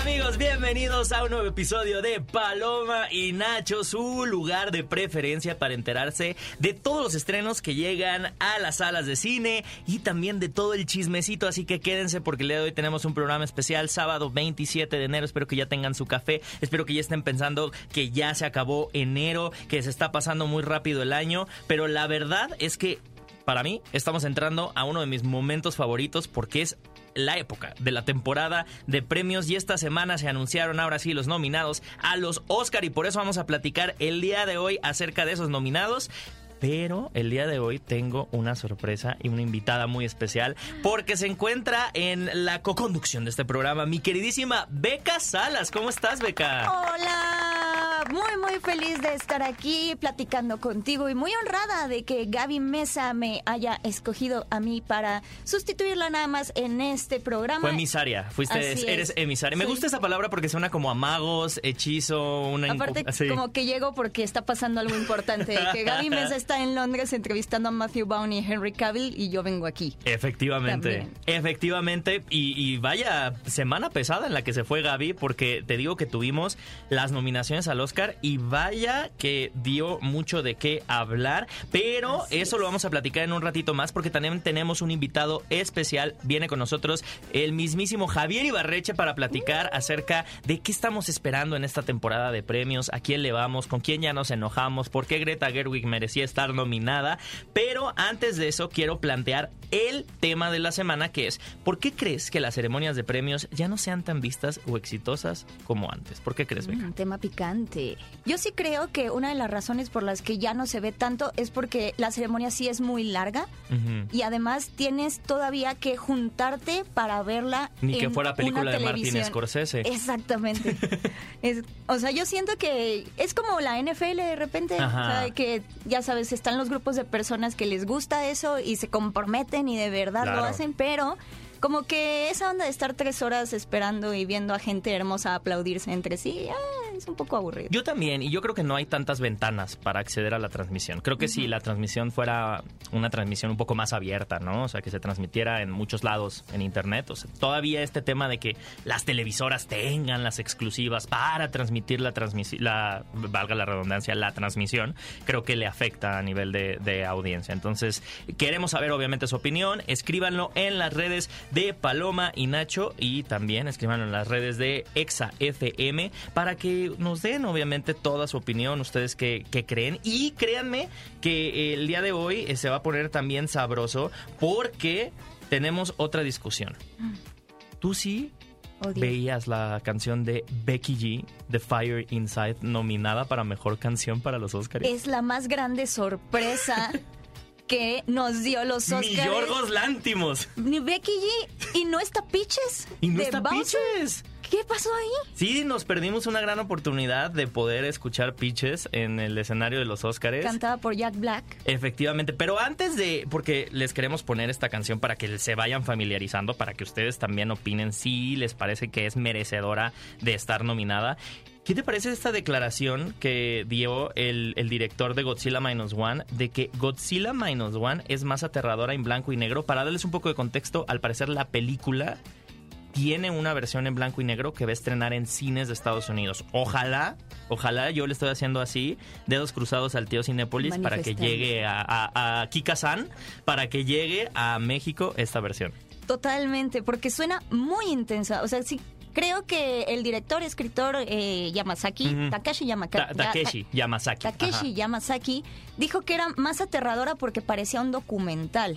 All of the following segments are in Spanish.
Amigos, bienvenidos a un nuevo episodio de Paloma y Nacho, su lugar de preferencia para enterarse de todos los estrenos que llegan a las salas de cine y también de todo el chismecito. Así que quédense porque el día de hoy tenemos un programa especial, sábado 27 de enero. Espero que ya tengan su café, espero que ya estén pensando que ya se acabó enero, que se está pasando muy rápido el año. Pero la verdad es que para mí estamos entrando a uno de mis momentos favoritos porque es la época de la temporada de premios y esta semana se anunciaron ahora sí los nominados a los Oscar y por eso vamos a platicar el día de hoy acerca de esos nominados. Pero el día de hoy tengo una sorpresa y una invitada muy especial porque se encuentra en la co-conducción de este programa mi queridísima Beca Salas. ¿Cómo estás, Beca? Hola, muy muy feliz de estar aquí platicando contigo y muy honrada de que Gaby Mesa me haya escogido a mí para sustituirla nada más en este programa. Fue emisaria, fuiste, eres es. emisaria. Me gusta esa palabra porque suena como a magos, hechizo, una... Aparte, sí. como que llego porque está pasando algo importante. que Gaby Mesa está en Londres entrevistando a Matthew Vaughn y Henry Cavill y yo vengo aquí. Efectivamente, También. efectivamente, y, y vaya semana pesada en la que se fue Gaby, porque te digo que tuvimos las nominaciones al Oscar y vaya que dio mucho de qué hablar, pero Así eso es. lo vamos a platicar en un ratito más porque también tenemos un invitado especial, viene con nosotros el mismísimo Javier Ibarreche para platicar acerca de qué estamos esperando en esta temporada de premios, a quién le vamos, con quién ya nos enojamos, por qué Greta Gerwig merecía estar nominada, pero antes de eso quiero plantear el tema de la semana que es ¿por qué crees que las ceremonias de premios ya no sean tan vistas o exitosas como antes? ¿Por qué crees, Beca? Un tema picante. Yo sí creo que una de las razones por las que ya no se ve tanto es porque la ceremonia sí es muy larga y además tienes todavía que juntarte para verla. Ni que fuera película de Martin. Scorsese. Exactamente. Es- o sea, yo siento que es como la NFL de repente. O sea, que ya sabes, están los grupos de personas que les gusta eso y se comprometen y de verdad Claro. lo hacen, pero como que esa onda de estar tres horas esperando y viendo a gente hermosa aplaudirse entre sí, ah, es un poco aburrido. Yo también, y yo creo que no hay tantas ventanas para acceder a la transmisión. Creo que si la transmisión fuera una transmisión un poco más abierta, ¿no? O sea, que se transmitiera en muchos lados en Internet. O sea, todavía este tema de que las televisoras tengan las exclusivas para transmitir la transmisión, la, valga la redundancia, la transmisión, creo que le afecta a nivel de, de audiencia. Entonces, queremos saber obviamente su opinión. Escríbanlo en las redes de Paloma y Nacho y también escríbanlo en las redes de Exa FM para que nos den obviamente toda su opinión, ustedes que, que creen. Y créanme que el día de hoy eh, se va a poner también sabroso porque tenemos otra discusión. Tú sí Odio. veías la canción de Becky G, The Fire Inside, nominada para Mejor Canción para los Oscars. Es la más grande sorpresa que nos dio los Ni Oscars. Yorgos Lántimos. Ni Becky G. Y no está Pitches. Y no está Bowser. Pitches. ¿Qué pasó ahí? Sí, nos perdimos una gran oportunidad de poder escuchar Pitches en el escenario de los Oscars. Cantada por Jack Black. Efectivamente, pero antes de, porque les queremos poner esta canción para que se vayan familiarizando, para que ustedes también opinen si les parece que es merecedora de estar nominada. ¿Qué te parece esta declaración que dio el, el director de Godzilla Minus One de que Godzilla Minus One es más aterradora en blanco y negro? Para darles un poco de contexto, al parecer la película tiene una versión en blanco y negro que va a estrenar en cines de Estados Unidos. Ojalá, ojalá yo le estoy haciendo así, dedos cruzados al tío Cinépolis para que llegue a, a, a Kika San, para que llegue a México esta versión. Totalmente, porque suena muy intensa. O sea, sí, creo que el director, escritor eh, Yamazaki, Ujú. Takashi Yamaka- Ta- Takeshi Yamasaki. Takeshi Ajá. Yamazaki dijo que era más aterradora porque parecía un documental.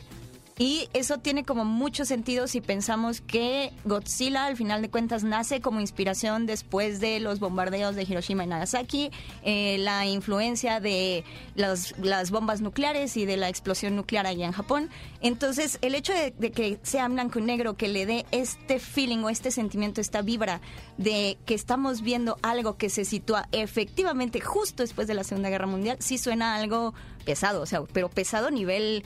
Y eso tiene como mucho sentido si pensamos que Godzilla al final de cuentas nace como inspiración después de los bombardeos de Hiroshima y Nagasaki, eh, la influencia de las, las bombas nucleares y de la explosión nuclear allá en Japón. Entonces el hecho de, que sea blanco y negro, que le dé este feeling o este sentimiento, esta vibra de que estamos viendo algo que se sitúa efectivamente justo después de la Segunda Guerra Mundial, sí suena algo pesado, o sea, pero pesado a nivel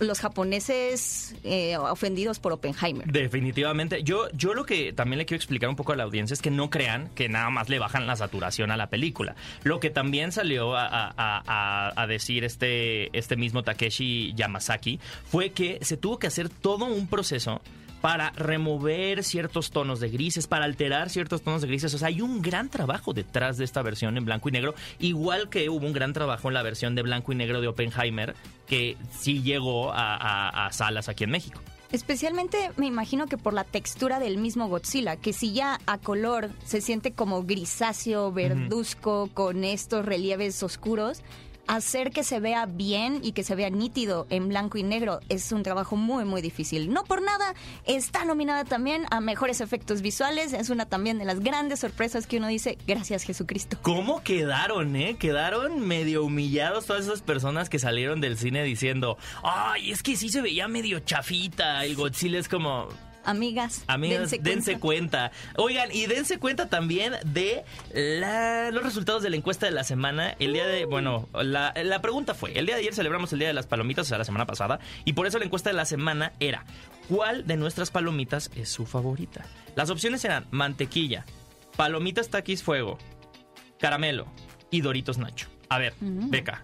los japoneses eh, ofendidos por Oppenheimer. Definitivamente. Yo, yo lo que también le quiero explicar un poco a la audiencia es que no crean que nada más le bajan la saturación a la película. Lo que también salió a, decir este, este mismo Takeshi Yamazaki fue que se tuvo que hacer todo un proceso para remover ciertos tonos de grises, para alterar ciertos tonos de grises. O sea, hay un gran trabajo detrás de esta versión en blanco y negro, igual que hubo un gran trabajo en la versión de blanco y negro de Oppenheimer, que sí llegó a, a- a salas aquí en México. Especialmente me imagino que por la textura del mismo Godzilla, que si ya a color se siente como grisáceo, verduzco, con estos relieves oscuros, hacer que se vea bien y que se vea nítido en blanco y negro es un trabajo muy muy difícil. No por nada está nominada también a mejores efectos visuales, es una también de las grandes sorpresas que uno dice, gracias Jesucristo. ¿Cómo quedaron, eh? Quedaron medio humillados todas esas personas que salieron del cine diciendo, ay, es que sí se veía medio chafita. El Godzilla es como, Amigas, amigas, dense, cuenta. Oigan, y dense cuenta también de la- los resultados de la encuesta de la semana. El día de, bueno, la, la pregunta fue, el día de ayer celebramos el Día de las Palomitas, o sea, la semana pasada, y por eso la encuesta de la semana era, ¿cuál de nuestras palomitas es su favorita? Las opciones eran mantequilla, palomitas taquis fuego, caramelo y Doritos Nacho. A ver, Beca,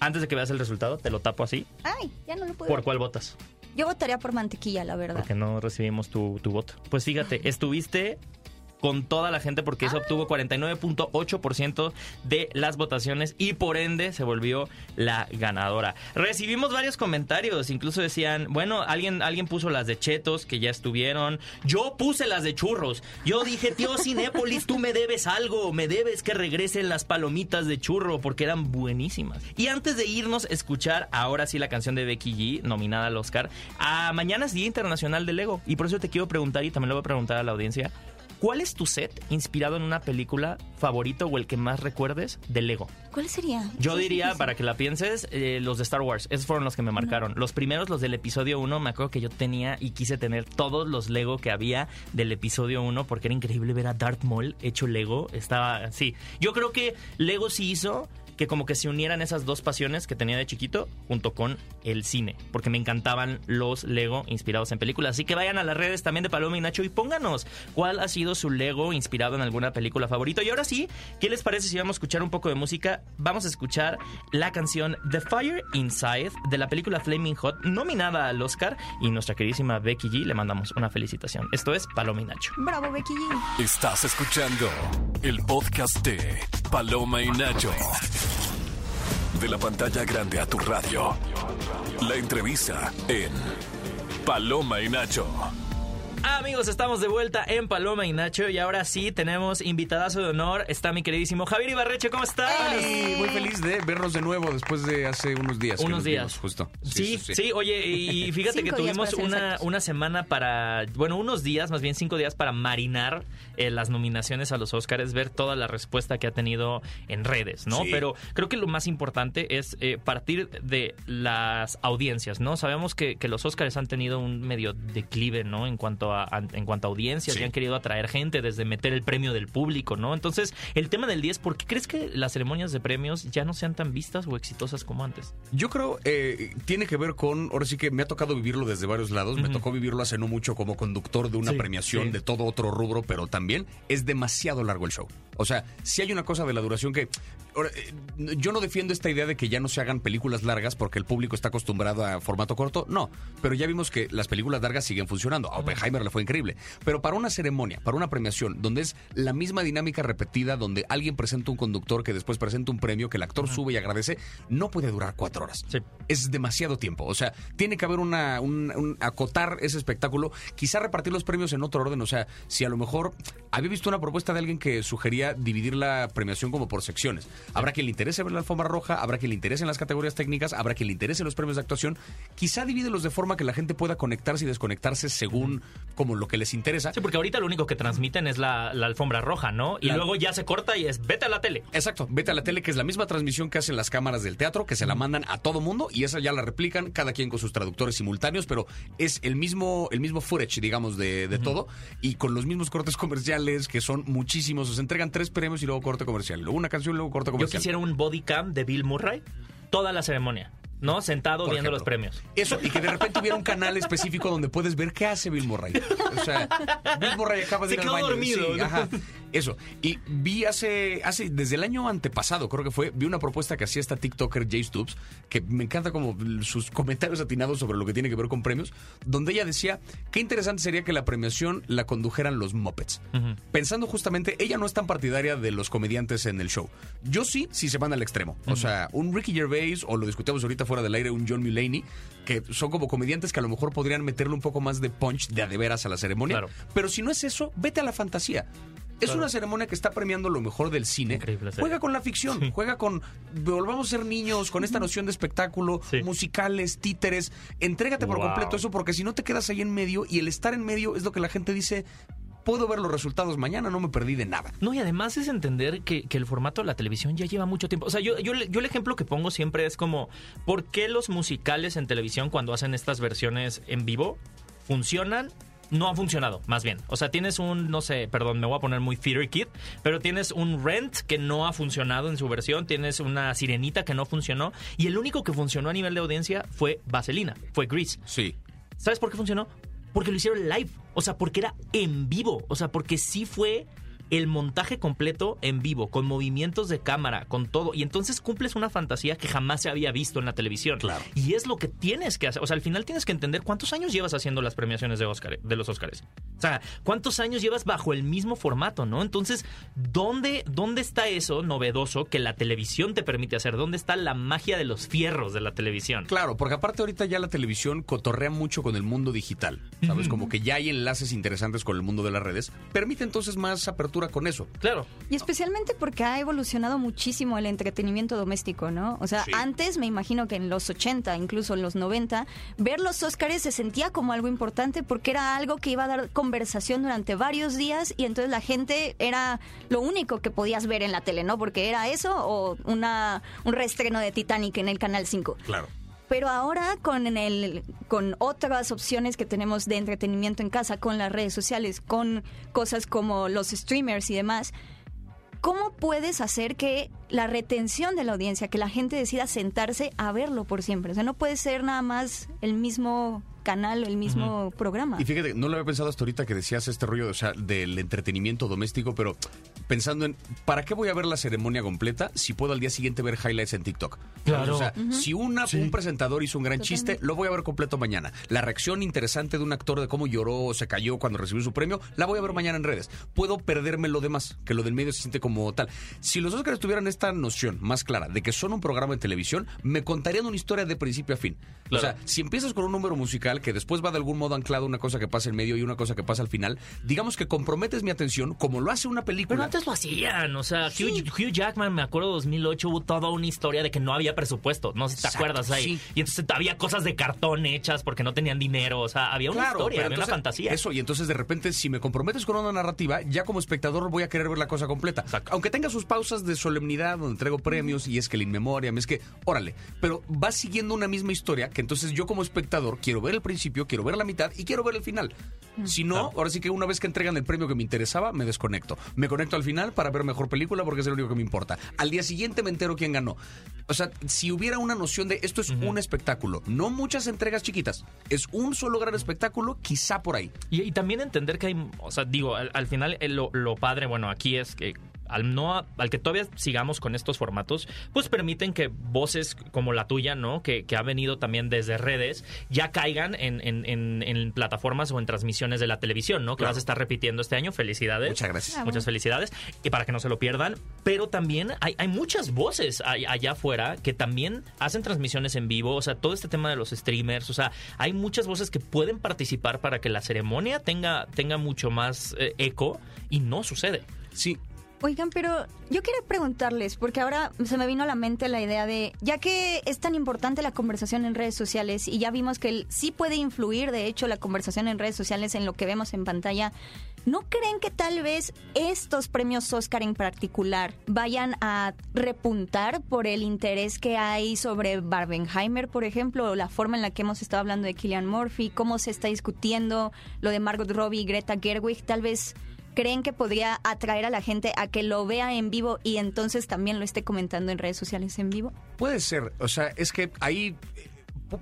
antes de que veas el resultado, te lo tapo así. Ay, ya no lo puedo. ¿Por cuál votas? Yo votaría por mantequilla, la verdad. Porque no recibimos tu, tu voto. Pues fíjate, estuviste con toda la gente porque eso obtuvo 49.8% de las votaciones y por ende se volvió la ganadora. Recibimos varios comentarios, incluso decían, bueno, alguien, alguien puso las de chetos que ya estuvieron. Yo puse las de churros. Yo dije, tío Cinépolis, tú me debes algo, me debes que regresen las palomitas de churro porque eran buenísimas. Y antes de irnos a escuchar ahora sí la canción de Becky G, nominada al Oscar, a mañana es Día Internacional del Lego y por eso te quiero preguntar y también lo voy a preguntar a la audiencia. ¿Cuál es tu set inspirado en una película favorito o el que más recuerdes de Lego? ¿Cuál sería? Yo diría, para que la pienses, eh, los de Star Wars. Esos fueron los que me marcaron. Los primeros, los del episodio 1, me acuerdo que yo tenía y quise tener todos los Lego que había del episodio 1 porque era increíble ver a Darth Maul hecho Lego. Estaba, sí. Yo creo que Lego sí hizo que como que se unieran esas dos pasiones que tenía de chiquito junto con el cine, porque me encantaban los Lego inspirados en películas. Así que vayan a las redes también de Paloma y Nacho y pónganos cuál ha sido su Lego inspirado en alguna película favorita. Y ahora sí, ¿qué les parece si vamos a escuchar un poco de música? Vamos a escuchar la canción The Fire Inside de la película Flaming Hot, nominada al Oscar, y nuestra queridísima Becky G le mandamos una felicitación. Esto es Paloma y Nacho. Bravo, Becky G. Estás escuchando el podcast de Paloma y Nacho. De la pantalla grande a tu radio. La entrevista en Paloma y Nacho. Amigos, estamos de vuelta en Paloma y Nacho y ahora sí tenemos invitadazo de honor. Está mi queridísimo Javier Ibarreche, ¿cómo estás? Y muy feliz de vernos de nuevo después de hace unos días. Unos nos días. vimos, justo. Sí, sí, oye, y fíjate que tuvimos una, una semana para, bueno, unos días, más bien cinco días para marinar eh, las nominaciones a los Oscars, ver toda la respuesta que ha tenido en redes, ¿no? Sí. Pero creo que lo más importante es eh, partir de las audiencias, ¿no? Sabemos que, que los Oscars han tenido un medio declive, ¿no? En cuanto a, a- en cuanto a audiencias Sí. y han querido atraer gente desde meter el premio del público, ¿no? Entonces, el tema del 10, ¿por qué crees que las ceremonias de premios ya no sean tan vistas o exitosas como antes? Yo creo eh, tiene que ver con, ahora sí que me ha tocado vivirlo desde varios lados, me tocó vivirlo hace no mucho como conductor de una Sí, premiación sí. de todo otro rubro, pero también es demasiado largo el show. O sea, si hay una cosa de la duración que... eh, yo no defiendo esta idea de que ya no se hagan películas largas porque el público está acostumbrado a formato corto, no, pero ya vimos que las películas largas siguen funcionando. A Oppenheimer le fue increíble, pero para una ceremonia, para una premiación, donde es la misma dinámica repetida, donde alguien presenta un conductor que después presenta un premio, que el actor sube y agradece, no puede durar cuatro horas. Sí. Es demasiado tiempo. O sea, tiene que haber una, un, un- acotar ese espectáculo, quizá repartir los premios en otro orden. O sea, si a lo mejor había visto una propuesta de alguien que sugería dividir la premiación como por secciones. Habrá quien le interese ver la alfombra roja, habrá quien le interese en las categorías técnicas, habrá quien le interese los premios de actuación. Quizá divídelos de forma que la gente pueda conectarse y desconectarse según como lo que les interesa. Sí, porque ahorita lo único que transmiten es la, la alfombra roja, ¿no? Y La- luego ya se corta y es vete a la tele. Exacto, vete a la tele, que es la misma transmisión que hacen las cámaras del teatro, que se la mandan a todo mundo y esa ya la replican, cada quien con sus traductores simultáneos, pero es el mismo, el mismo footage, digamos, de, de todo, y con los mismos cortes comerciales, que son muchísimos. Se entregan tres premios y luego corte comercial. Luego una canción, luego corte Yo comercial. quisiera un body cam de Bill Murray toda la ceremonia. ¿no? Sentado Por viendo ejemplo. los premios. Eso, y que de repente hubiera un canal específico donde puedes ver qué hace Bill Murray. O sea, Bill Murray acaba de Se ir al baño. dormido, Sí, ¿no? ajá. Eso. Y vi hace, hace, desde el año antepasado, creo que fue, vi una propuesta que hacía esta TikToker Jay Stubbs, que me encanta como sus comentarios atinados sobre lo que tiene que ver con premios, donde ella decía, qué interesante sería que la premiación la condujeran los Muppets. Pensando justamente, ella no es tan partidaria de los comediantes en el show. Yo sí, si se van al extremo. O sea, un Ricky Gervais, o lo discutíamos ahorita fuera del aire, un John Mulaney, que son como comediantes que a lo mejor podrían meterle un poco más de punch de a de veras a la ceremonia. Claro. Pero si no es eso, vete a la fantasía. Es Claro. una ceremonia que está premiando lo mejor del cine. Juega con la ficción, juega con volvamos a ser niños, con esta noción de espectáculo, Sí. musicales, títeres. Entrégate por Wow. completo eso porque si no te quedas ahí en medio y el estar en medio es lo que la gente dice, puedo ver los resultados mañana, no me perdí de nada. No, y además es entender que, que el formato de la televisión ya lleva mucho tiempo. O sea, yo, yo, le- yo el ejemplo que pongo siempre es como, ¿por qué los musicales en televisión cuando hacen estas versiones en vivo funcionan? No han funcionado, más bien. O sea, tienes un, no sé, perdón, me voy a poner muy theater kid, pero tienes un Rent que no ha funcionado en su versión, tienes una Sirenita que no funcionó, y el único que funcionó a nivel de audiencia fue Vaselina, fue Grease. Sí. ¿Sabes por qué funcionó? Porque lo hicieron live. O sea, porque era en vivo. O sea, porque sí fue el montaje completo en vivo, con movimientos de cámara, con todo. Y entonces cumples una fantasía que jamás se había visto en la televisión. Claro. Y es lo que tienes que hacer. O sea, al final tienes que entender cuántos años llevas haciendo las premiaciones de, Oscar, de los Oscars. O sea, cuántos años llevas bajo el mismo formato, ¿no? Entonces, ¿dónde, ¿dónde está eso novedoso que la televisión te permite hacer? ¿Dónde está la magia de los fierros de la televisión? Claro, porque aparte ahorita ya la televisión cotorrea mucho con el mundo digital, ¿sabes? Como que ya hay enlaces interesantes con el mundo de las redes. Permite entonces más apertura con eso. Claro. Y especialmente porque ha evolucionado muchísimo el entretenimiento doméstico, ¿no? O sea, Sí. antes me imagino que en los 80, incluso en los 90, ver los Óscares se sentía como algo importante porque era algo que iba a dar conversación durante varios días y entonces la gente era lo único que podías ver en la tele, ¿no? Porque era eso o una, un reestreno de Titanic en el Canal 5. Claro. Pero ahora con el con otras opciones que tenemos de entretenimiento en casa, con las redes sociales, con cosas como los streamers y demás, ¿cómo puedes hacer que la retención de la audiencia, que la gente decida sentarse a verlo por siempre? O sea, no puede ser nada más el mismo canal o el mismo programa. Y fíjate, no lo había pensado hasta ahorita que decías este rollo o sea, del entretenimiento doméstico, pero pensando en, ¿para qué voy a ver la ceremonia completa si puedo al día siguiente ver highlights en TikTok? Claro. O sea, si una, un presentador hizo un gran chiste, lo voy a ver completo mañana. La reacción interesante de un actor de cómo lloró o se cayó cuando recibió su premio, la voy a ver mañana en redes. Puedo perderme lo demás, que lo del medio se siente como tal. Si los Oscars tuvieran esta noción más clara de que son un programa de televisión, me contarían una historia de principio a fin. O sea, si empiezas con un número musical que después va de algún modo anclado una cosa que pasa en medio y una cosa que pasa al final, digamos que comprometes mi atención como lo hace una Pero película. antes lo hacían, o sea, Hugh, Hugh Jackman, me acuerdo 2008, hubo toda una historia de que no había presupuesto, no sé si te Exacto, acuerdas ahí. sí. Y entonces había cosas de cartón hechas porque no tenían dinero, o sea, había una Claro, historia, pero había una entonces, fantasía. Eso, y entonces de repente, si me comprometes con una narrativa, ya como espectador voy a querer ver la cosa completa. Exacto. Aunque tenga sus pausas de solemnidad, donde entrego premios y es que el in memoriam, es que, órale, pero va siguiendo una misma historia que entonces yo como espectador quiero ver el principio, quiero ver la mitad y quiero ver el final. Si no, ahora sí que una vez que entregan el premio que me interesaba, me desconecto. Me conecto al final para ver mejor película porque es lo único que me importa. Al día siguiente me entero quién ganó. O sea, si hubiera una noción de esto es un espectáculo, no muchas entregas chiquitas, es un solo gran espectáculo, quizá por ahí. Y, y también entender que hay, o sea, digo, al, al final eh, lo, lo padre, bueno, aquí es que al no al que todavía sigamos con estos formatos, pues permiten que voces como la tuya, ¿no? Que, que ha venido también desde redes, ya caigan en, en- en- en plataformas o en transmisiones de la televisión, ¿no? Que Claro. vas a estar repitiendo este año. Felicidades. Muchas gracias. Muchas felicidades. Y para que no se lo pierdan. Pero también hay, hay muchas voces allá afuera que también hacen transmisiones en vivo. O sea, todo este tema de los streamers. O sea, hay muchas voces que pueden participar para que la ceremonia tenga, tenga mucho más eh, eco y no sucede. Sí, Oigan, pero yo quería preguntarles, porque ahora se me vino a la mente la idea de, ya que es tan importante la conversación en redes sociales y ya vimos que el- sí puede influir, de hecho, la conversación en redes sociales en lo que vemos en pantalla, ¿no creen que tal vez estos premios Oscar en particular vayan a repuntar por el interés que hay sobre Barbenheimer, por ejemplo, o la forma en la que hemos estado hablando de Killian Murphy, cómo se está discutiendo lo de Margot Robbie y Greta Gerwig? Tal vez ¿creen que podría atraer a la gente a que lo vea en vivo y entonces también lo esté comentando en redes sociales en vivo? Puede ser, o sea, es que ahí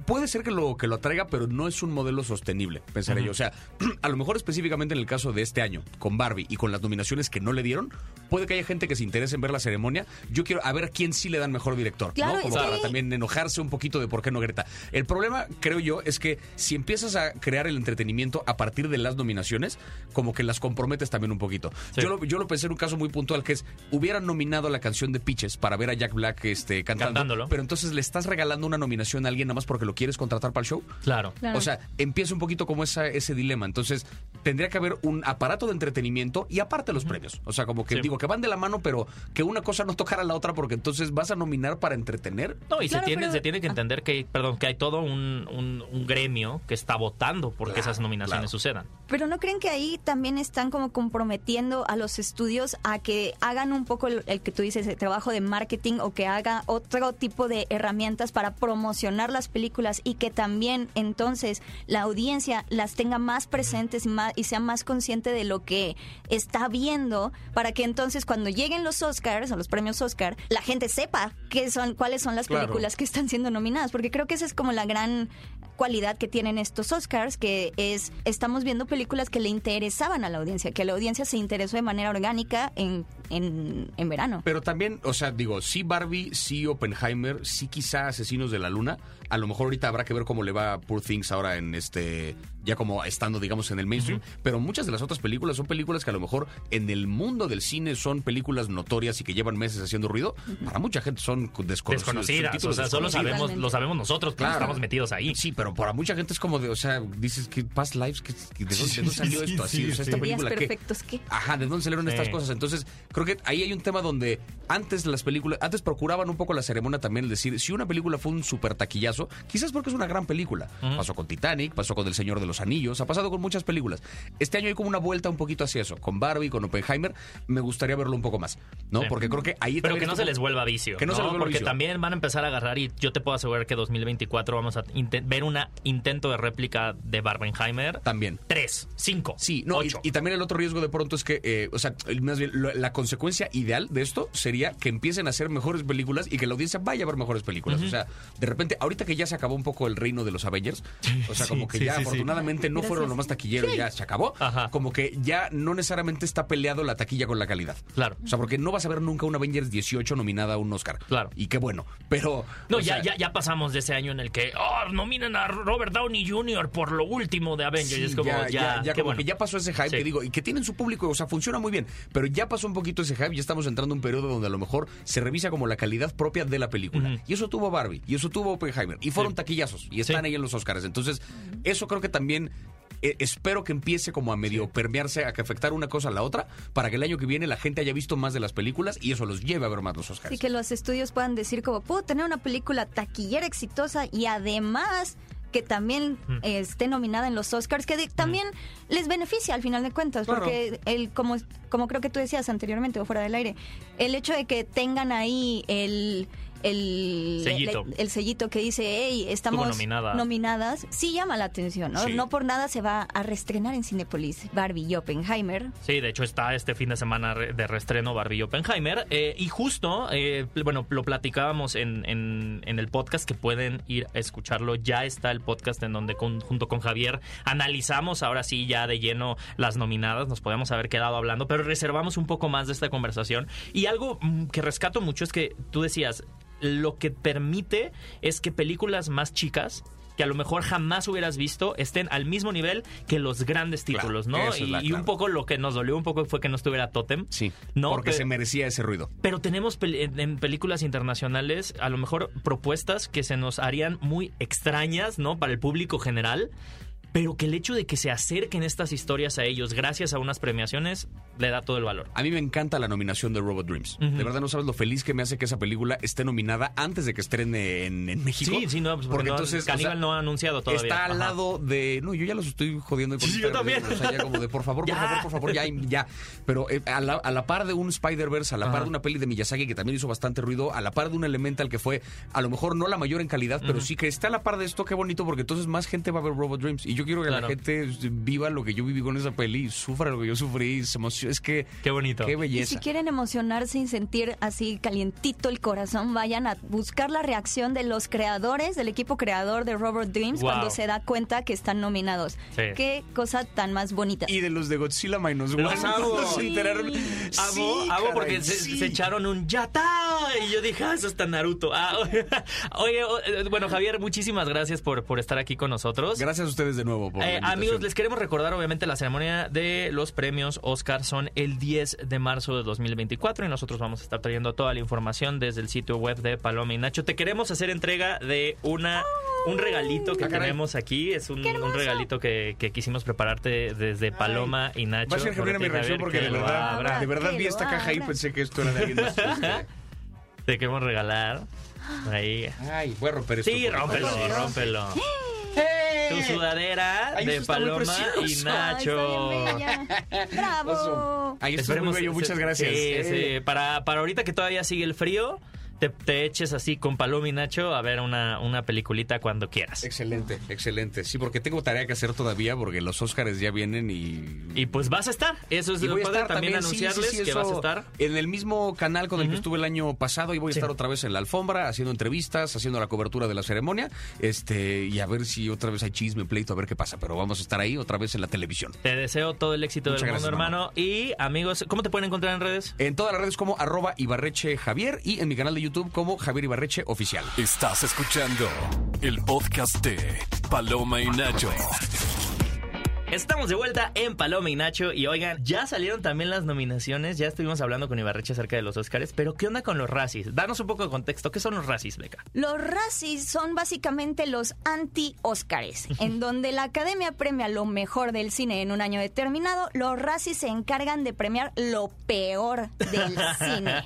puede ser que lo que lo atraiga, pero no es un modelo sostenible, pensaré yo. O sea, a lo mejor específicamente en el caso de este año, con Barbie y con las nominaciones que no le dieron, puede que haya gente que se interese en ver la ceremonia. Yo quiero a ver a quién sí le dan mejor director, Claro, ¿no? Como que- para también enojarse un poquito de por qué no Greta. El problema, creo yo, es que si empiezas a crear el entretenimiento a partir de las nominaciones, como que las comprometes también un poquito. Sí. Yo, lo, yo lo pensé en un caso muy puntual que es, hubieran nominado la canción de Pitches para ver a Jack Black este, cantando, Cantándolo. pero entonces le estás regalando una nominación a alguien nada más porque lo quieres contratar para el show. Claro. Claro. O sea, empieza un poquito como esa, ese dilema. Entonces, tendría que haber un aparato de entretenimiento y aparte los premios. O sea, como que Sí. digo que van de la mano, pero que una cosa no tocara a la otra porque entonces vas a nominar para entretener. No, y Claro, se, tiene, pero- se tiene que ah. entender que, perdón, que hay todo un, un- un gremio que está votando porque esas nominaciones claro. sucedan. Pero ¿no creen que ahí también están como comprometiendo a los estudios a que hagan un poco el, el que tú dices, el trabajo de marketing o que haga otro tipo de herramientas para promocionar las películas y que también entonces la audiencia las tenga más presentes y, más, y sea más consciente de lo que está viendo para que entonces cuando lleguen los Oscars o los premios Oscar, la gente sepa qué son, cuáles son las Claro. películas que están siendo nominadas, porque creo que esa es como la gran cualidad que tienen estos Oscars, que es, estamos viendo películas que le interesaban a la audiencia, que la audiencia se interesó de manera orgánica en, en, en verano. Pero también, o sea, digo, sí Barbie, sí Oppenheimer, sí quizá Asesinos de la Luna. A lo mejor ahorita habrá que ver cómo le va Poor Things ahora en este, ya como estando, digamos, en el mainstream. Pero muchas de las otras películas son películas que a lo mejor en el mundo del cine son películas notorias y que llevan meses haciendo ruido. Para mucha gente son desconocidos. Desconocidas. O sea, solo sabemos, lo sabemos nosotros, Claro. estamos metidos ahí. Sí, pero para mucha gente es como de, o sea, dices que Past Lives, que, que ¿de, dónde, de dónde salió sí, esto? Así, sí, o sea, sí. esta película que... perfectos, ¿qué? Ajá, ¿de dónde salieron Sí. estas cosas? Entonces, creo que ahí hay un tema donde antes las películas, antes procuraban un poco la ceremonia también, el decir, si una película fue un super taquillazo, quizás porque es una gran película. Pasó con Titanic, pasó con El Señor de los Anillos, ha pasado con muchas películas. Este año hay como una vuelta un poquito hacia eso. Con Barbie, con Oppenheimer, me gustaría verlo un poco más, ¿no? Sí. Porque creo que ahí Pero que no se les vuelva vicio. Que no se les vuelva Porque vicio. también van a empezar a agarrar y yo te puedo asegurar que 2024 vamos a ver un intento de réplica de Barbenheimer. También. Tres, cinco, Sí, no, y, ocho. y también el otro riesgo de pronto es que, eh, o sea, más bien, lo- la consecuencia ideal de esto sería que empiecen a hacer mejores películas y que la audiencia vaya a ver mejores películas. O sea, de repente, ahorita que ya se acabó un poco el reino de los Avengers, o sea, Sí, como que sí, ya sí, no fueron lo más taquillero y ya se acabó, Ajá. como que ya no necesariamente está peleado la taquilla con la calidad. Claro. O sea, porque no vas a ver nunca un Avengers 18 nominada a un Oscar. Claro. Y qué bueno, pero... No, ya, sea, ya, ya pasamos de ese año en el que oh, nominan a Robert Downey Jr. por lo último de Avengers. Sí, es como, ya, ya, ya como bueno. que ya pasó ese hype Sí. que digo, y que tienen su público, o sea, funciona muy bien, pero ya pasó un poquito ese hype, ya estamos entrando en un periodo donde a lo mejor se revisa como la calidad propia de la película. Y eso tuvo Barbie, y eso tuvo Oppenheimer, y fueron Sí. taquillazos, y están ahí en los Oscars. Entonces, eso creo que también eh, espero que empiece como a medio permearse, a que afectar una cosa a la otra, para que el año que viene la gente haya visto más de las películas y eso los lleve a ver más los Oscars. Así que los estudios puedan decir como, puedo tener una película taquillera exitosa y además que también Mm. eh, esté nominada en los Oscars, que de- también les beneficia al final de cuentas, Claro. porque el como, como creo que tú decías anteriormente o fuera del aire, el hecho de que tengan ahí el... El Sellito. el- el sellito que dice, hey, estamos nominada. nominadas, sí llama la atención, ¿no? Sí. No por nada se va a reestrenar en Cinepolis Barbie y Oppenheimer. Sí, de hecho está este fin de semana de reestreno Barbie y Oppenheimer. eh, y justo, eh, bueno, lo platicábamos en, en- en el podcast que pueden ir a escucharlo. Ya está el podcast en donde con- junto con Javier analizamos ahora sí ya de lleno las nominadas. Nos podemos haber quedado hablando, pero reservamos un poco más de esta conversación. Y algo mm, que rescato mucho es que tú decías, lo que permite es que películas más chicas que a lo mejor jamás hubieras visto estén al mismo nivel que los grandes Claro, títulos, ¿no? Y, un poco lo que nos dolió un poco fue que no estuviera Totem. Sí, No, porque pero- se merecía ese ruido. Pero tenemos pel- en películas internacionales a lo mejor propuestas que se nos harían muy extrañas, ¿no? Para el público general. Pero que el hecho de que se acerquen estas historias a ellos gracias a unas premiaciones le da todo el valor. A mí me encanta la nominación de Robot Dreams. De verdad no sabes lo feliz que me hace que esa película esté nominada antes de que estrene en, en México. Sí, sí, no, pues porque porque no- entonces o Caníbal sea, no ha anunciado todavía. Está al lado de. No, yo ya los estoy jodiendo. con Sí, yo también. O sea, ya como de por favor, por favor, por favor, ya, ya. Pero eh, a, la, a la par de un Spider-Verse, a la par de una peli de Miyazaki que también hizo bastante ruido, a la par de un Elemental que fue a lo mejor no la mayor en calidad, pero sí que está a la par de esto, qué bonito, porque entonces más gente va a ver Robot Dreams. Y yo Yo quiero que Claro. la gente viva lo que yo viví con esa peli, sufra lo que yo sufrí, se. Es que. Qué bonito. Qué Y si belleza. quieren emocionarse y sentir así calientito el corazón, vayan a buscar la reacción de los creadores, del equipo creador de Robert Dreams, Wow. cuando se da cuenta que están nominados. Sí. Qué cosa tan más bonita. Y de los de Godzilla Minus One. Los amo. Sí, tener- Amo, Sí, amo porque caray, se, sí. se echaron un yata y yo dije, ah, eso está Naruto. Ah, oye, o- eh, bueno, Javier, muchísimas gracias por, por estar aquí con nosotros. Gracias a ustedes de nuevo por Eh, amigos, les queremos recordar, obviamente, la ceremonia de los premios Oscar son el 10 de marzo de 2024 y nosotros vamos a estar trayendo toda la información desde el sitio web de Paloma y Nacho. Te queremos hacer entrega de una un regalito que Ah, caray. tenemos aquí. Es un, un regalito que, que quisimos prepararte desde Paloma y Nacho. Va a ser genuina Por mi reacción porque que de verdad, abra. de verdad que vi esta caja y pensé que esto era de alguien más. Te queremos regalar. Ahí. Ay, voy a romper esto. Sí, porque- rómpelo, Rómpelo. Tu sudadera Ay, de Paloma y. Nacho. Ay, está bien bella. ¡Bravo! Ay, esto es muy bello, muchas gracias. Sí, Eh, sí. Para, para ahorita que todavía sigue el frío, te, te eches así con Paloma y Nacho a ver una, una peliculita cuando quieras. Excelente, excelente. Sí, porque tengo tarea que hacer todavía porque los Óscares ya vienen y... Y pues vas a estar. Eso es lo padre también, también, anunciarles sí, sí, que vas a estar. En el mismo canal con el que estuve el año pasado y voy a estar otra vez en la alfombra haciendo entrevistas, haciendo la cobertura de la ceremonia, este y a ver si otra vez hay chisme, pleito, a ver qué pasa. Pero vamos a estar ahí otra vez en la televisión. Te deseo todo el éxito Muchas del gracias, mundo, hermano. Y amigos, ¿cómo te pueden encontrar en redes? En todas las redes como arroba Ibarreche Javier y en mi canal de YouTube como Javier Ibarreche Oficial. Estás escuchando el podcast de Paloma y Nacho. Estamos de vuelta en Paloma y Nacho y oigan, ya salieron también las nominaciones, ya estuvimos hablando con Ibarreche acerca de los Oscars, pero ¿qué onda con los Razzies? Danos un poco de contexto, ¿qué son los Razzies, Beca? Los Razzies son básicamente los anti-Óscares, en donde la Academia premia lo mejor del cine en un año determinado, los Razzies se encargan de premiar lo peor del cine.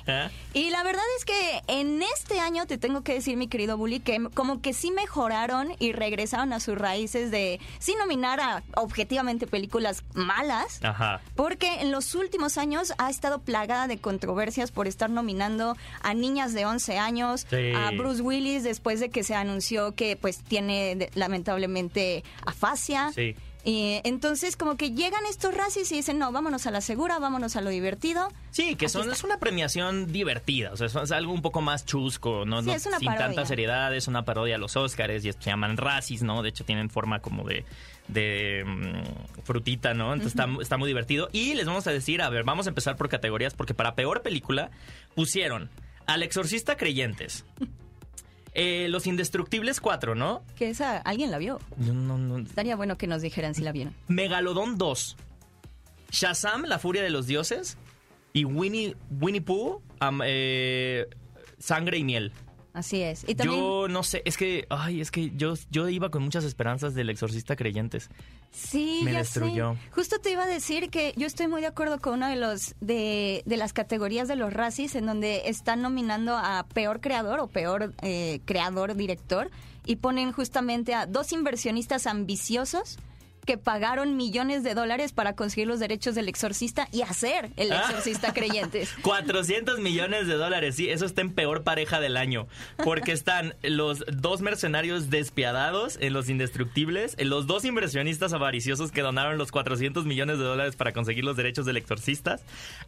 Y la verdad es que en este año te tengo que decir, mi querido Bully, que como que sí mejoraron y regresaron a sus raíces de sí nominar a objetivamente películas malas, Ajá. porque en los últimos años ha estado plagada de controversias por estar nominando a niñas de 11 años, Sí. a Bruce Willis después de que se anunció que pues tiene lamentablemente afasia. Sí. Y entonces como que llegan estos racis y dicen, no, vámonos a la segura, vámonos a lo divertido. Sí, que son, es una premiación divertida, o sea, es, algo un poco más chusco, ¿no? Sí, No- es una sin parodia. tanta seriedad, es una parodia a los Oscars y se llaman Razzies, ¿no? De hecho tienen forma como de, de mm, frutita, ¿no? Entonces está, está muy divertido. Y les vamos a decir, a ver, vamos a empezar por categorías, porque para peor película pusieron Al Exorcista Creyentes, eh, Los Indestructibles 4, ¿no? Que esa, alguien la vio. Yo no- no- Estaría bueno que nos dijeran si la vieron. Megalodón 2, Shazam, La Furia de los Dioses y Winnie, Winnie Pooh, eh, Sangre y Miel. Así es. Y también, Yo no sé, es que, ay, es que yo, yo iba con muchas esperanzas del exorcista creyentes. sí, me ya destruyó. sé. Justo te iba a decir que yo estoy muy de acuerdo con una de los de, de las categorías de los racis en donde están nominando a peor creador o peor eh, creador director y ponen justamente a dos inversionistas ambiciosos que pagaron millones de dólares para conseguir los derechos del exorcista y hacer el Ah. exorcista creyentes. 400 millones de dólares, sí, eso está en peor pareja del año. Porque están los dos mercenarios despiadados en Los Indestructibles, los dos inversionistas avariciosos que donaron los 400 millones de dólares para conseguir los derechos del exorcistas,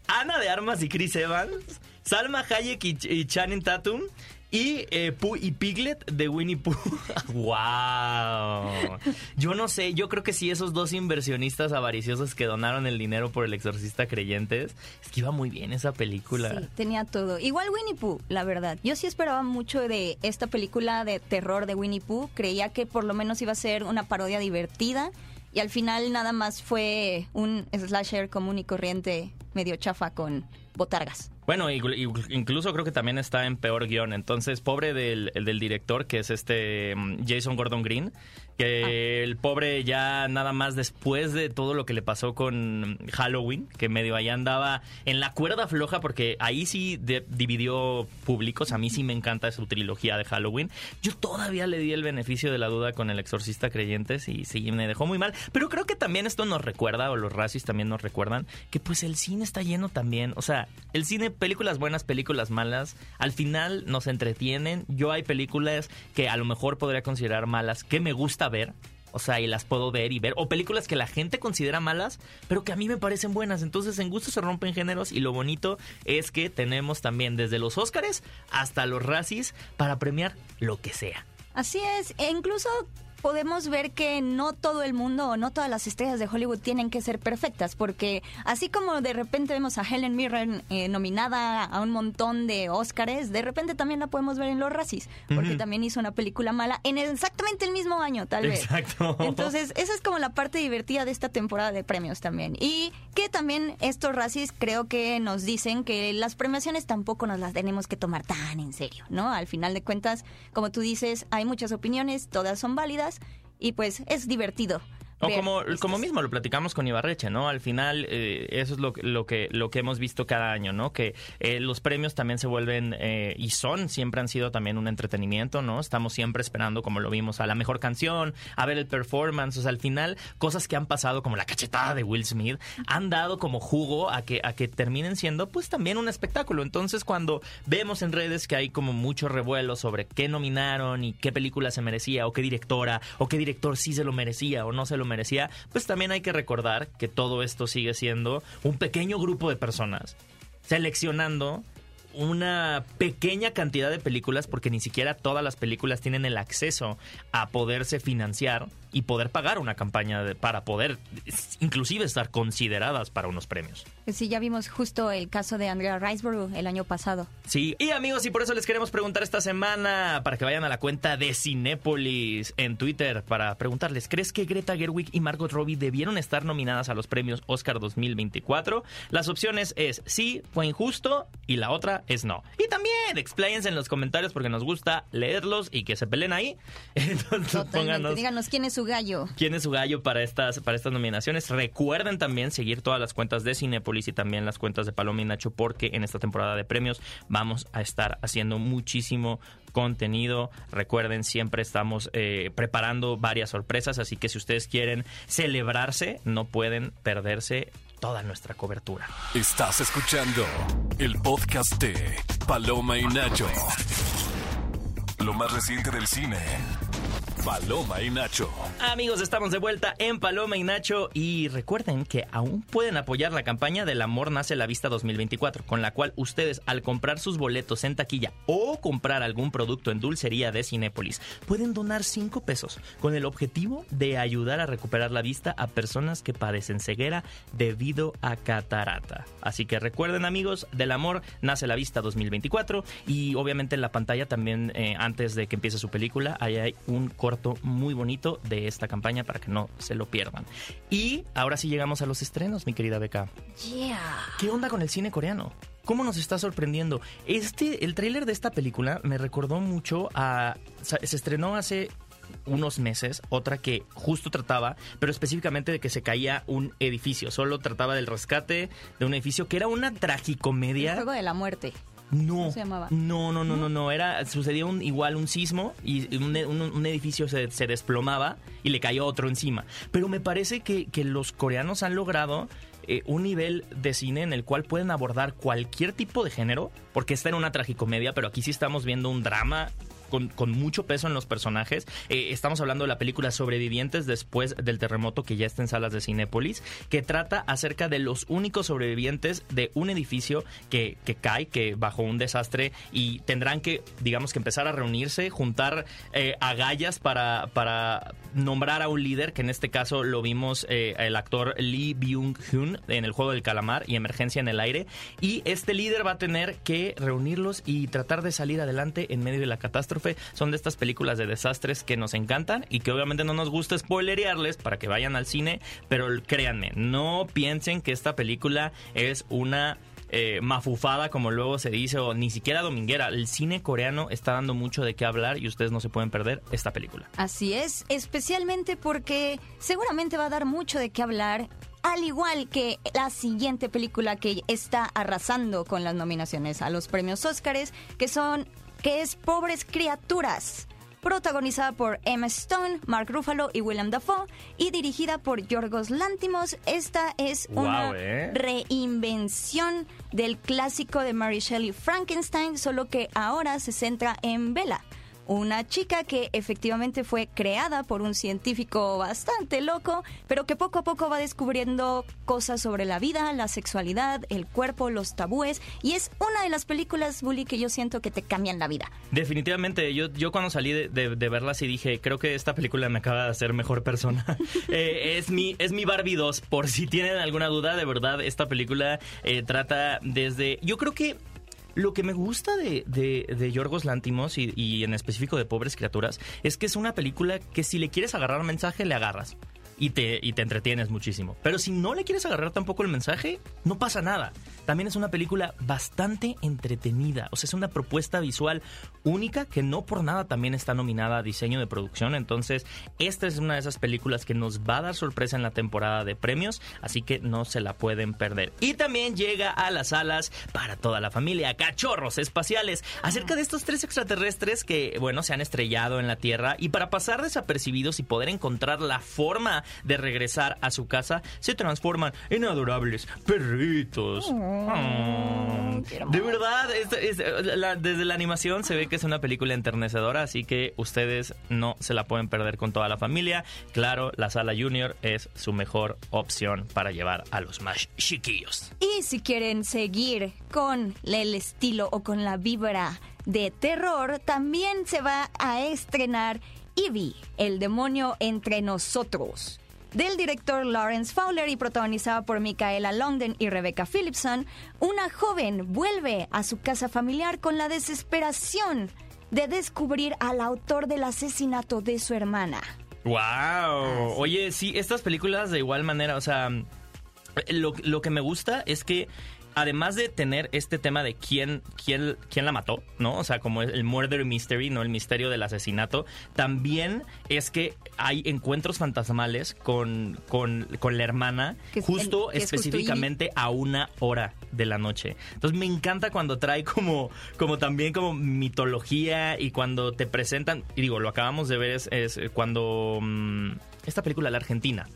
Ana de Armas y Chris Evans, Salma Hayek y, y Channing Tatum. Y eh, y Piglet de Winnie Pooh. ¡Wow! Yo no sé, yo creo que sí, esos dos inversionistas avariciosos que donaron el dinero por el exorcista creyentes, es que iba muy bien esa película. Sí, tenía todo. Igual Winnie Pooh, la verdad. Yo sí esperaba mucho de esta película de terror de Winnie Pooh. Creía que por lo menos iba a ser una parodia divertida. Y al final nada más fue un slasher común y corriente, medio chafa con botargas. Bueno, incluso creo que también está en peor guion. Entonces, pobre del, el del director, que es este mm, Jason Gordon Green, que el pobre ya nada más después de todo lo que le pasó con Halloween, que medio allá andaba en la cuerda floja, porque ahí sí de- dividió públicos. A mí sí me encanta su trilogía de Halloween. Yo todavía le di el beneficio de la duda con el exorcista creyentes y sí, me dejó muy mal. Pero creo que también esto nos recuerda, o los racis también nos recuerdan, que pues el cine está lleno también. O sea, el cine, películas buenas, películas malas, al final nos entretienen. Yo hay películas que a lo mejor podría considerar malas, que me gusta ver. O sea, y las puedo ver y ver. O películas que la gente considera malas, pero que a mí me parecen buenas. Entonces, en gusto se rompen géneros. Y lo bonito es que tenemos también desde los Óscares hasta los Razzies para premiar lo que sea. Así es, e incluso podemos ver que no todo el mundo o no todas las estrellas de Hollywood tienen que ser perfectas, porque así como de repente vemos a Helen Mirren eh, nominada a un montón de Oscars, de repente también la podemos ver en Los Razzies, porque también hizo una película mala en exactamente el mismo año, tal vez. Exacto. Entonces, esa es como la parte divertida de esta temporada de premios también. Y que también estos Razzies creo que nos dicen que las premiaciones tampoco nos las tenemos que tomar tan en serio, ¿no? Al final de cuentas, como tú dices, hay muchas opiniones, todas son válidas y pues es divertido. O como, como mismo lo platicamos con Ibarreche, ¿no? Al final, eh, eso es lo, que- lo, que, lo que hemos visto cada año, ¿no? Que eh, los premios también se vuelven, eh, y son, siempre han sido también un entretenimiento, ¿no? Estamos siempre esperando, como lo vimos, a la mejor canción, a ver el performance, o sea, al final, cosas que han pasado, como la cachetada de Will Smith, han dado como jugo a que, a que terminen siendo, pues, también un espectáculo. Entonces, cuando vemos en redes que hay como mucho revuelo sobre qué nominaron y qué película se merecía, o qué directora, o qué director sí se lo merecía o no se lo merecía, pues también hay que recordar que todo esto sigue siendo un pequeño grupo de personas seleccionando una pequeña cantidad de películas porque ni siquiera todas las películas tienen el acceso a poderse financiar y poder pagar una campaña de- para poder inclusive estar consideradas para unos premios. Sí, ya vimos justo el caso de Andrea Riseborough el año pasado. Sí, y amigos, y por eso les queremos preguntar esta semana para que vayan a la cuenta de Cinépolis en Twitter para preguntarles, ¿crees que Greta Gerwig y Margot Robbie debieron estar nominadas a los premios Oscar 2024? Las opciones es sí, fue injusto y la otra es no. Y también expláyense en los comentarios porque nos gusta leerlos y que se peleen ahí. Entonces Totalmente. pónganos Díganos quién es su gallo. quién es su gallo para estas, para estas nominaciones. Recuerden también seguir todas las cuentas de Cinépolis y también las cuentas de Paloma y Nacho porque en esta temporada de premios vamos a estar haciendo muchísimo contenido. Recuerden, siempre estamos eh, preparando varias sorpresas, así que si ustedes quieren celebrarse, no pueden perderse toda nuestra cobertura. Estás escuchando el podcast de Paloma y Nacho. Lo más reciente del cine. Paloma y Nacho. Amigos, estamos de vuelta en Paloma y Nacho y recuerden que aún pueden apoyar la campaña del Amor Nace la Vista 2024, con la cual ustedes al comprar sus boletos en taquilla o comprar algún producto en dulcería de Cinépolis pueden donar 5 pesos con el objetivo de ayudar a recuperar la vista a personas que padecen ceguera debido a catarata. Así que recuerden amigos, del Amor Nace la Vista 2024 y obviamente en la pantalla también eh, antes de que empiece su película ahí hay un corto muy bonito de esta campaña para que no se lo pierdan. Y ahora sí llegamos a los estrenos, mi querida Beca. Yeah. ¿Qué onda con el cine coreano? ¿Cómo nos está sorprendiendo? Este, el tráiler de esta película me recordó mucho a. Se estrenó hace unos meses, otra que justo trataba, pero específicamente de que se caía un edificio. Solo trataba del rescate de un edificio que era una El tragicomedia. juego de la muerte. No, ¿Cómo se llamaba? no, no, no, no, no. Era, sucedía un, igual un sismo y un, un- un edificio se, se desplomaba y le cayó otro encima. Pero me parece que, que los coreanos han logrado eh, un nivel de cine en el cual pueden abordar cualquier tipo de género, porque está en una tragicomedia, pero aquí sí estamos viendo un drama. Con, mucho peso en los personajes. Eh, estamos hablando de la película Sobrevivientes después del terremoto que ya está en salas de Cinépolis, que trata acerca de los únicos sobrevivientes de un edificio que, que cae, que bajo un desastre, y tendrán que, digamos que empezar a reunirse, juntar eh, agallas para, para nombrar a un líder, que en este caso lo vimos eh, el actor Lee Byung-hun en el juego del calamar y Emergencia en el aire. Y este líder va a tener que reunirlos y tratar de salir adelante en medio de la catástrofe. Son de estas películas de desastres que nos encantan y que obviamente no nos gusta spoilerearles para que vayan al cine, pero créanme, no piensen que esta película es una eh, mafufada, como luego se dice, o ni siquiera dominguera. El cine coreano está dando mucho de qué hablar y ustedes no se pueden perder esta película. Así es, especialmente porque seguramente va a dar mucho de qué hablar, al igual que la siguiente película que está arrasando con las nominaciones a los premios Óscares, que son que es Pobres Criaturas. Protagonizada por Emma Stone, Mark Ruffalo y Willem Dafoe y dirigida por Yorgos Lantimos, esta es una ¿eh? reinvención del clásico de Mary Shelley Frankenstein, solo que ahora se centra en Bella, una chica que efectivamente fue creada por un científico bastante loco, pero que poco a poco va descubriendo cosas sobre la vida, la sexualidad, el cuerpo, los tabúes, y es una de las películas, Bully, que yo siento que te cambian la vida. Definitivamente, yo, yo cuando salí de, de, de verlas y dije, creo que esta película me acaba de hacer mejor persona. Eh, es, mi, es mi Barbie 2, por si tienen alguna duda, de verdad, esta película eh, trata desde... Yo creo que lo que me gusta de, de, de Yorgos Lántimos y, y en específico de Pobres Criaturas es que es una película que si le quieres agarrar mensaje, le agarras y te, y te entretienes muchísimo. Pero si no le quieres agarrar tampoco el mensaje, no pasa nada. También es una película bastante entretenida. O sea, es una propuesta visual única que no por nada también está nominada a diseño de producción. Entonces, esta es una de esas películas que nos va a dar sorpresa en la temporada de premios. Así que no se la pueden perder. Y también llega a las salas para toda la familia, Cachorros Espaciales, acerca de estos tres extraterrestres que, bueno, se han estrellado en la Tierra y para pasar desapercibidos y poder encontrar la forma de regresar a su casa, se transforman en adorables perritos. Mm. De verdad, es- es- la- desde la animación se ve que es una película enternecedora, así que ustedes no se la pueden perder con toda la familia. Claro, la sala junior es su mejor opción para llevar a los más chiquillos. Y si quieren seguir con el estilo o con la vibra de terror, también se va a estrenar Evie, el demonio entre nosotros. Del director Lawrence Fowler y protagonizada por Micaela Longden y Rebecca Phillipson, una joven vuelve a su casa familiar con la desesperación de descubrir al autor del asesinato de su hermana. ¡Wow! Oye, sí, estas películas de igual manera, o sea, lo, lo que me gusta es que además de tener este tema de quién, quién, quién la mató, ¿no? O sea, como el murder mystery, ¿no? El misterio del asesinato, también es que hay encuentros fantasmales con, con, con la hermana, Que justo que es justo específicamente a una hora de la noche. Entonces me encanta cuando trae como, como también como mitología y cuando te presentan, y digo, lo acabamos de ver es, es cuando mm, esta película, La Argentina,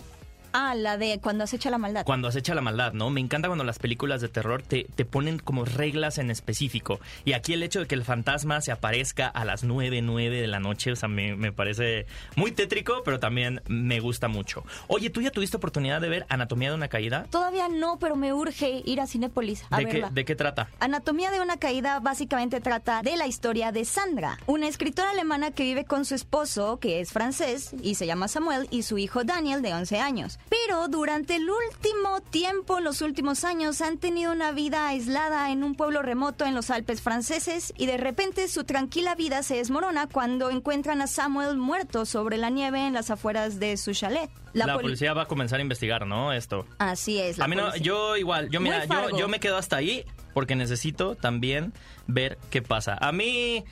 Ah, la de cuando acecha la maldad. cuando acecha la maldad, ¿no? Me encanta cuando las películas de terror te, te ponen como reglas en específico. Y aquí el hecho de que el fantasma se aparezca a las 9, 9 de la noche, o sea, me, me parece muy tétrico, pero también me gusta mucho. Oye, ¿tú ya tuviste oportunidad de ver Anatomía de una caída? Todavía no, pero me urge ir a Cinépolis a ¿De qué, verla. ¿De qué trata? Anatomía de una caída básicamente trata de la historia de Sandra, una escritora alemana que vive con su esposo, que es francés y se llama Samuel, y su hijo Daniel, de 11 años. Pero durante el último tiempo, los últimos años, han tenido una vida aislada en un pueblo remoto en los Alpes franceses y de repente su tranquila vida se desmorona cuando encuentran a Samuel muerto sobre la nieve en las afueras de su chalet. La, poli- policía va a comenzar a investigar, ¿no? Esto. Así es. la A mí no, yo igual, yo mira, yo, yo me quedo hasta ahí porque necesito también ver qué pasa. A mí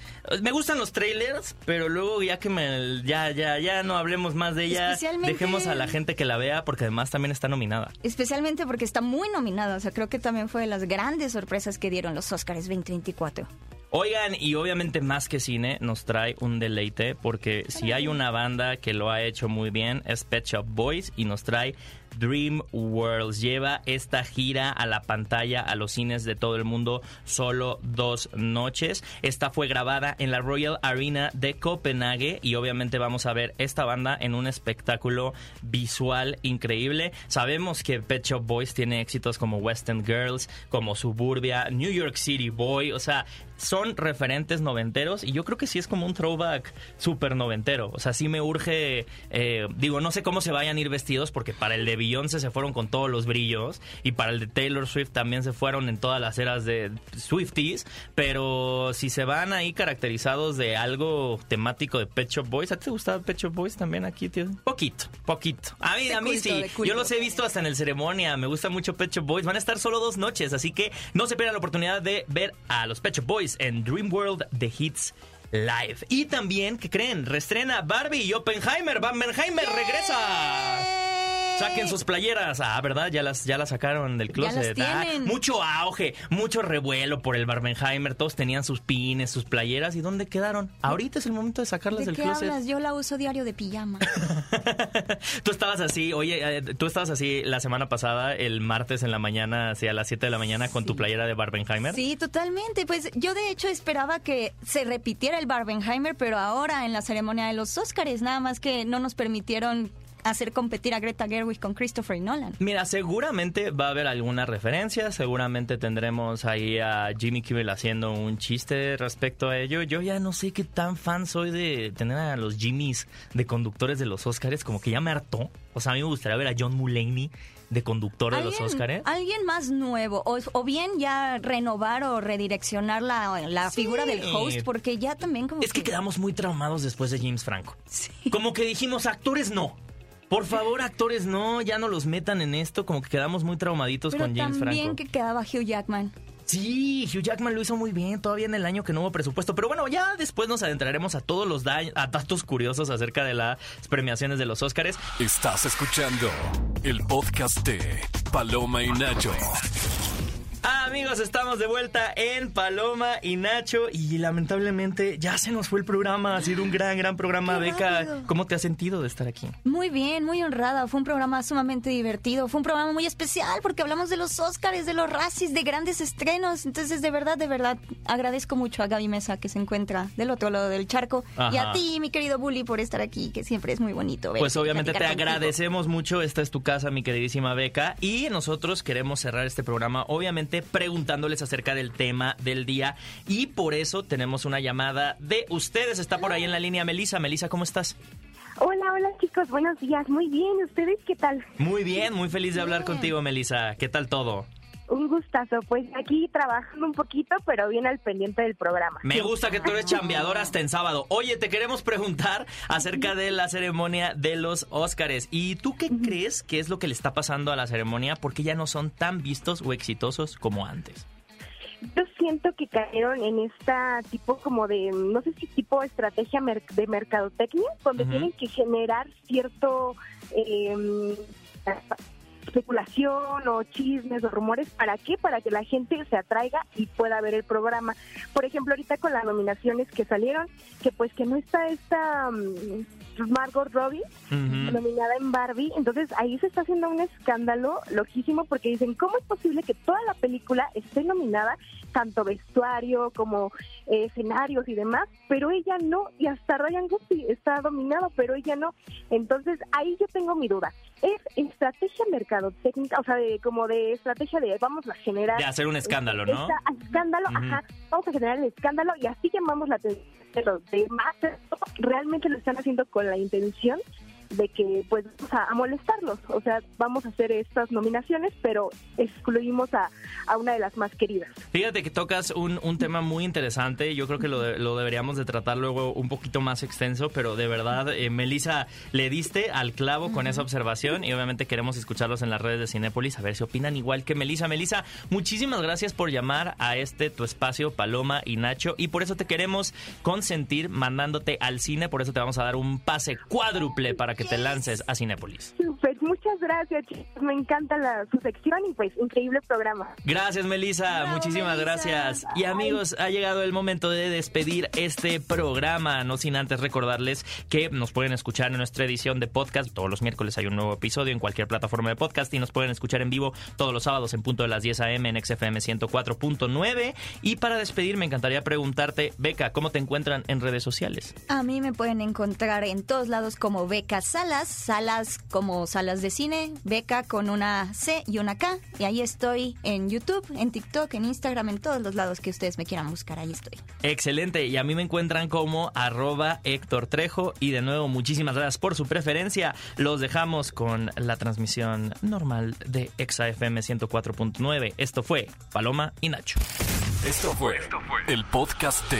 me gustan los trailers, pero luego ya que me ya ya ya no hablemos más de ella, dejemos a la gente que la vea porque además también está nominada. Especialmente porque está muy nominada. O sea, creo que también fue de las grandes sorpresas que dieron los Oscars 2024. Oigan, y obviamente más que cine nos trae un deleite porque si hay una banda que lo ha hecho muy bien es Pet Shop Boys y nos trae Dream Worlds. Lleva esta gira a la pantalla, a los cines de todo el mundo, solo dos noches. Esta fue grabada en la Royal Arena de Copenhague y obviamente vamos a ver esta banda en un espectáculo visual increíble. Sabemos que Pet Shop Boys tiene éxitos como Western Girls, como Suburbia, New York City Boy, o sea, son referentes noventeros y yo creo que sí es como un throwback súper noventero. O sea, sí me urge, eh, digo, no sé cómo se vayan a ir vestidos porque para el de Beyoncé se fueron con todos los brillos y para el de Taylor Swift también se fueron en todas las eras de Swifties, pero si se van ahí caracterizados de algo temático de Pet Shop Boys, ¿a ti te gustaba Pet Shop Boys también aquí, tío? Poquito, poquito. A mí, De a mí culto, sí, yo los he visto hasta en el ceremonia, me gusta mucho Pet Shop Boys, van a estar solo dos noches, así que no se pierdan la oportunidad de ver a los Pet Shop Boys en Dream World The Hits Live. Y también, ¿qué creen? Restrena Barbie y Oppenheimer, Barbenheimer regresa. Saquen sus playeras. Ah, ¿verdad? Ya las, ya las sacaron del closet. las Ah, mucho auge, mucho revuelo por el Barbenheimer. Todos tenían sus pines, sus playeras. ¿Y dónde quedaron? Ahorita es el momento de sacarlas ¿De del qué closet. hablas? Yo la uso diario de pijama. tú estabas así, oye, eh, tú estabas así la semana pasada, el martes en la mañana, así a las 7 de la mañana, con tu playera de Barbenheimer. Sí, totalmente. Pues yo de hecho esperaba que se repitiera el Barbenheimer, pero ahora en la ceremonia de los Óscares, nada más que no nos permitieron hacer competir a Greta Gerwig con Christopher Nolan. Mira, seguramente va a haber alguna referencia, seguramente tendremos ahí a Jimmy Kimmel haciendo un chiste respecto a ello. Yo ya no sé qué tan fan soy de tener a los Jimmys de conductores de los Óscares, como que ya me hartó. O sea, a mí me gustaría ver a John Mulaney de conductor de los Óscares. alguien más nuevo, o, o bien ya renovar o redireccionar la, la Sí. figura del host, porque ya también como Es que quedamos muy traumados después de James Franco. Como que dijimos, actores no. Por favor, actores no, ya no los metan en esto, como que quedamos muy traumaditos Pero con James también Franco. que quedaba Hugh Jackman. Sí, Hugh Jackman lo hizo muy bien, todavía en el año que no hubo presupuesto. Pero bueno, ya después nos adentraremos a todos los da- a datos curiosos acerca de las premiaciones de los Óscares. Estás escuchando el podcast de Paloma y Nacho. Amigos, estamos de vuelta en Paloma y Nacho y lamentablemente ya se nos fue el programa. Ha sido un gran, gran programa, Qué Beca. rápido. ¿Cómo te has sentido de estar aquí? Muy bien, muy honrada. Fue un programa sumamente divertido. Fue un programa muy especial porque hablamos de los Oscars, de los Razzies, de grandes estrenos. Entonces, de verdad, de verdad, agradezco mucho a Gaby Mesa que se encuentra del otro lado del charco. Y Ajá. a ti, mi querido Bully, por estar aquí, que siempre es muy bonito. Pues y obviamente te contigo. agradecemos mucho. Esta es tu casa, mi queridísima Beca. Y nosotros queremos cerrar este programa, obviamente, preguntándoles acerca del tema del día. Y por eso tenemos una llamada de ustedes. Está por ahí en la línea Melisa. Melisa, ¿cómo estás? Hola, hola chicos, buenos días. Muy bien, ¿ustedes qué tal? Muy bien, muy feliz de hablar Bien. contigo, Melisa. ¿Qué tal todo? Un gustazo. Pues aquí trabajando un poquito, pero bien al pendiente del programa. Me gusta que tú eres chambeador hasta en sábado. Oye, te queremos preguntar acerca de la ceremonia de los Óscares. ¿Y tú qué crees que es lo que le está pasando a la ceremonia? ¿Por qué ya no son tan vistos o exitosos como antes? Yo siento que cayeron en esta tipo como de, no sé si tipo estrategia mer- de mercadotecnia, donde tienen que generar cierto eh, especulación o chismes o rumores. ¿Para qué? Para que la gente se atraiga y pueda ver el programa. Por ejemplo, ahorita con las nominaciones que salieron, que pues que no está esta mm, Margot Robbie, nominada en Barbie. Entonces ahí se está haciendo un escándalo loquísimo porque dicen, ¿cómo es posible que toda la película esté nominada, tanto vestuario como eh, escenarios y demás, pero ella no? Y hasta Ryan Gosling está nominado, pero ella no. Entonces ahí yo tengo mi duda. ¿Es estrategia mercadotécnica, o sea, de, como de estrategia de vamos a generar... De hacer un escándalo, ¿no? esta- escándalo, Ujú. ajá. Vamos a generar el escándalo y así llamamos la atención de los demás. Realmente lo están haciendo con la intención de que pues vamos a, a molestarlos. O sea, vamos a hacer estas nominaciones, pero excluimos a, a una de las más queridas. Fíjate que tocas un, un tema muy interesante. Yo creo que lo, de- lo deberíamos de tratar luego un poquito más extenso, pero de verdad, eh, Melissa, le diste al clavo con esa observación y obviamente queremos escucharlos en las redes de Cinépolis a ver si opinan igual que Melissa. Melissa, muchísimas gracias por llamar a este tu espacio, Paloma y Nacho, y por eso te queremos consentir mandándote al cine, por eso te vamos a dar un pase cuádruple para que te lances a Cinépolis. Pues gracias, chicos. Me encanta la, su sección y pues increíble programa. Gracias, Melissa. Bravo, Muchísimas Melissa. gracias. Y amigos, ha llegado el momento de despedir este programa. No sin antes recordarles que nos pueden escuchar en nuestra edición de podcast. Todos los miércoles hay un nuevo episodio en cualquier plataforma de podcast y nos pueden escuchar en vivo todos los sábados en punto de las 10 a.m. en XFM 104.9. Y para despedir, me encantaría preguntarte, Beca, ¿cómo te encuentran en redes sociales? A mí me pueden encontrar en todos lados como Beca Salas, Salas como salas de cine, Beca con una C y una K. Y ahí estoy en YouTube, en TikTok, en Instagram, en todos los lados que ustedes me quieran buscar, ahí estoy. Excelente, y a mí me encuentran como arroba Héctor Trejo y de nuevo muchísimas gracias por su preferencia. Los dejamos con la transmisión normal de ExaFM 104.9. Esto fue Paloma y Nacho. Esto fue el podcast de